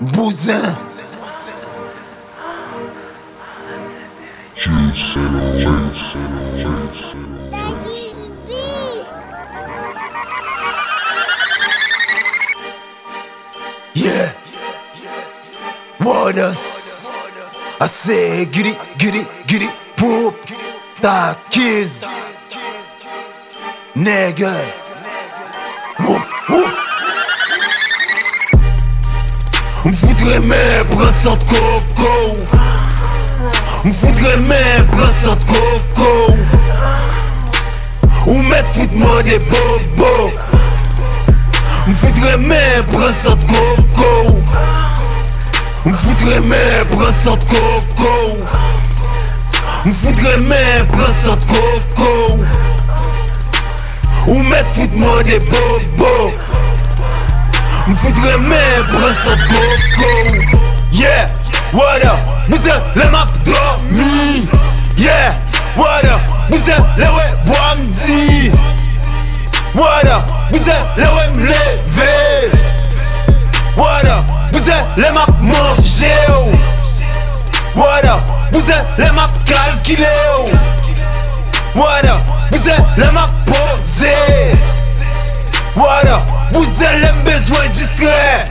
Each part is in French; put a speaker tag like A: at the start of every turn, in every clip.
A: Bousin. Yeah. What us? I say, get it, get it, get poop. Ta kiss. Nigga. Me foudrait mes brassons de coco. Me foudrait mes brassons de coco. Ou mettre fout-moi des bobos. Me foudrait mes brassons de coco. Me foudrait mes brassons de coco. Me foudrait mes de coco. Ou mettre fout-moi des bobos. Me foudrait mes brassons de coco. Yeah, what up? Vous êtes les maps dormi. Yeah, what up? Vous êtes les ouais bois m'di. What up? Vous êtes les ouais m'lever. What up? Vous êtes les maps manger. What up? Vous êtes les maps calculer. What up? Vous êtes les maps poser. Wada, bouzelem bezwen diskre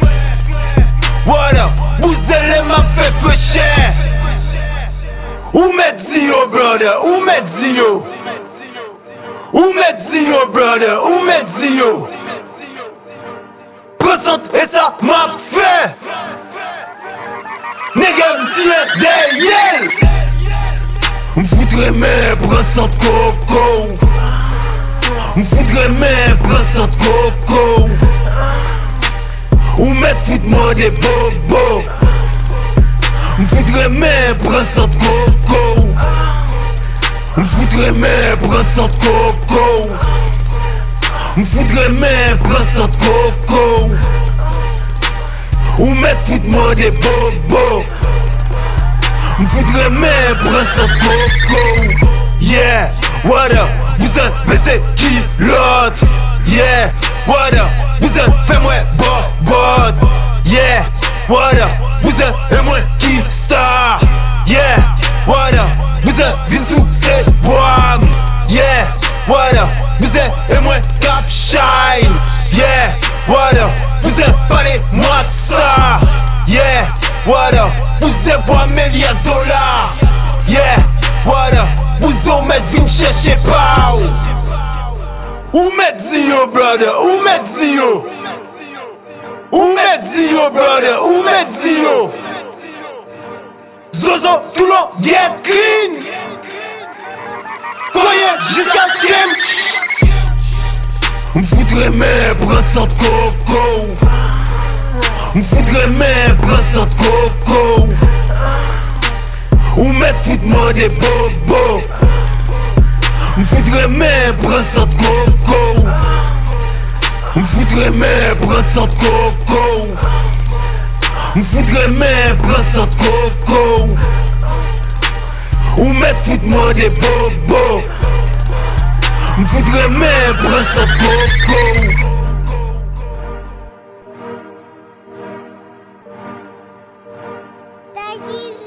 A: Wada, bouzelem ap fe peche Ou met ziyo oh brother, ou met ziyo Ou met ziyo oh brother, ou met ziyo Present e sa map fe Nega msiye deyel Mfoutre me present koko M'foudrait mes brassons de coco. Ou mettre fout-moi des bobos. M'foudrait mes brassons de coco. M'foudrait mes brassons de coco. M'foudrait mes brassons de coco. Ou mettre fout-moi des bobos. M'foudrait mes brassons de coco. Yeah, what up? Vous êtes baissé kilote Yeah, what up Vous êtes fait-moi bobot Yeah, what up Vous êtes et moi qui star. Yeah, what up Vous êtes vine sous ces bois Yeah, what up Vous êtes et moi cap shine. Yeah, what up Vous êtes parlez moi de ça. Yeah, what up Vous êtes bois milliards dollars Yeah, Vous en mettez vine chercher pas Où. Met brother? Où met zio Où met zio brother? Où met zio Zozo tout le get clean. Croyez jusqu'à ce que M'foudrait mes brassons de ou met fout mwen de bobo M fout remen pren sant koko M fout remen pren sant koko M fout koko Ou met fout mwen de bobo M fout remen pren sant koko Jesus.